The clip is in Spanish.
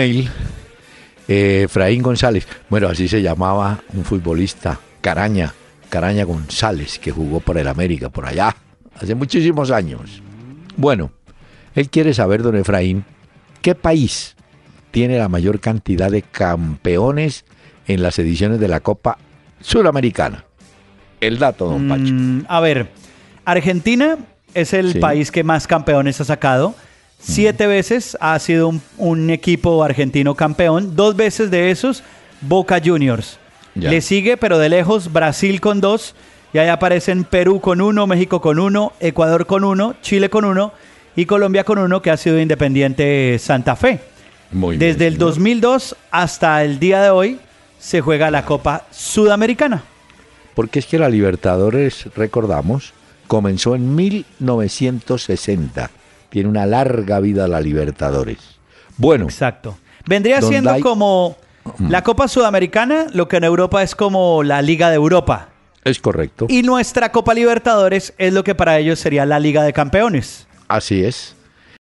email. Eh, Efraín González. Bueno, así se llamaba un futbolista, Caraña, Caraña González, que jugó por el América, por allá, hace muchísimos años. Bueno, él quiere saber, don Efraín, ¿qué país tiene la mayor cantidad de campeones en las ediciones de la Copa Sudamericana? El dato, don Pacho. Mm, a ver, Argentina es el Sí. país que más campeones ha sacado. Siete veces ha sido un, un equipo argentino campeón. Dos veces de esos, Boca Juniors. Ya. Le sigue, pero de lejos, Brasil con dos. Y ahí aparecen Perú con uno, México con uno, Ecuador con uno, Chile con uno y Colombia con uno, que ha sido Independiente Santa Fe. Muy bien, Desde el señor. 2002 hasta el día de hoy se juega la Copa Sudamericana. Porque es que la Libertadores, recordamos, comenzó en 1960. Tiene una larga vida la Libertadores. Bueno, Exacto. Vendría siendo hay- como la Copa Sudamericana, lo que en Europa es como la Liga de Europa. es correcto. Y nuestra Copa Libertadores es lo que para ellos sería la Liga de Campeones. Así es.